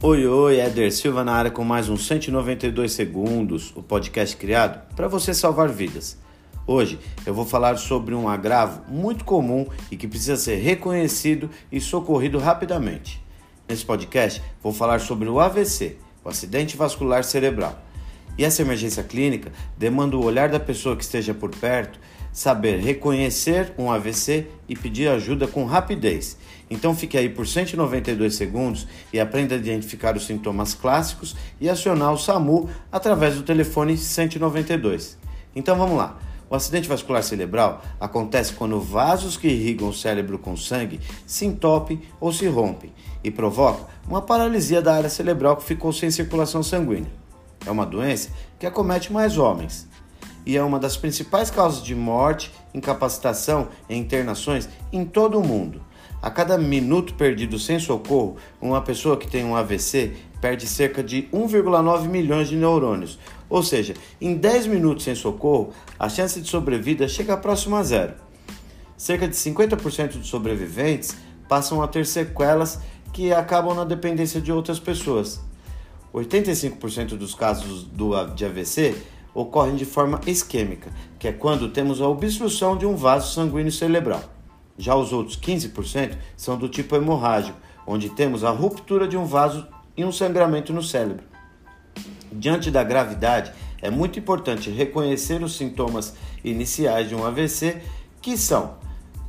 Oi, oi, Éder Silva na área com mais uns 192 segundos, o podcast criado para você salvar vidas. Hoje eu vou falar sobre um agravo muito comum e que precisa ser reconhecido e socorrido rapidamente. Nesse podcast vou falar sobre o AVC, o acidente vascular cerebral. E essa emergência clínica demanda o olhar da pessoa que esteja por perto, saber reconhecer um AVC e pedir ajuda com rapidez. Então fique aí por 192 segundos e aprenda a identificar os sintomas clássicos e acionar o SAMU através do telefone 192. Então vamos lá. O acidente vascular cerebral acontece quando vasos que irrigam o cérebro com sangue se entopem ou se rompem e provoca uma paralisia da área cerebral que ficou sem circulação sanguínea. É uma doença que acomete mais homens e é uma das principais causas de morte, incapacitação e internações em todo o mundo. A cada minuto perdido sem socorro, uma pessoa que tem um AVC perde cerca de 1,9 milhões de neurônios. Ou seja, em 10 minutos sem socorro, a chance de sobrevida chega próximo a zero. Cerca de 50% dos sobreviventes passam a ter sequelas que acabam na dependência de outras pessoas. 85% dos casos do, de AVC ocorrem de forma isquêmica, que é quando temos a obstrução de um vaso sanguíneo cerebral. Já os outros 15% são do tipo hemorrágico, onde temos a ruptura de um vaso e um sangramento no cérebro. Diante da gravidade, é muito importante reconhecer os sintomas iniciais de um AVC, que são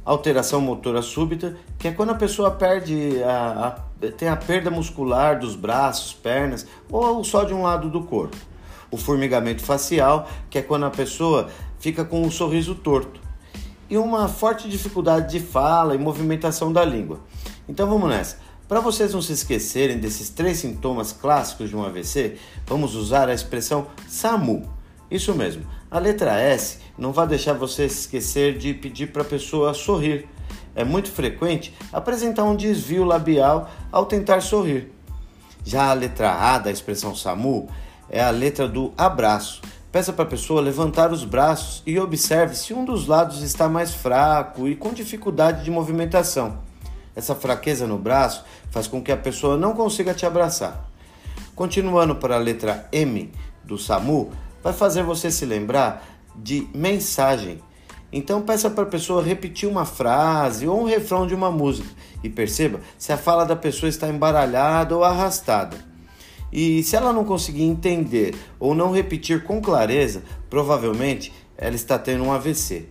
alteração motora súbita, que é quando a pessoa perde a, a, tem a perda muscular dos braços, pernas ou só de um lado do corpo. O formigamento facial, que é quando a pessoa fica com o sorriso torto. E uma forte dificuldade de fala e movimentação da língua. Então vamos nessa. Para vocês não se esquecerem desses três sintomas clássicos de um AVC, vamos usar a expressão SAMU. Isso mesmo, a letra S não vai deixar você esquecer de pedir para a pessoa sorrir. É muito frequente apresentar um desvio labial ao tentar sorrir. Já a letra A da expressão SAMU é a letra do abraço. Peça para a pessoa levantar os braços e observe se um dos lados está mais fraco e com dificuldade de movimentação. Essa fraqueza no braço faz com que a pessoa não consiga te abraçar. Continuando para a letra M do SAMU, vai fazer você se lembrar de mensagem. Então peça para a pessoa repetir uma frase ou um refrão de uma música e perceba se a fala da pessoa está embaralhada ou arrastada. E se ela não conseguir entender ou não repetir com clareza, provavelmente ela está tendo um AVC.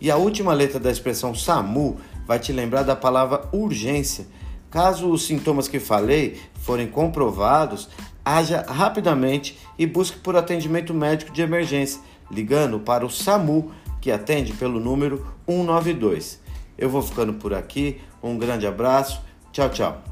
E a última letra da expressão SAMU vai te lembrar da palavra urgência. Caso os sintomas que falei forem comprovados, haja rapidamente e busque por atendimento médico de emergência, ligando para o SAMU, que atende pelo número 192. Eu vou ficando por aqui, um grande abraço, tchau, tchau.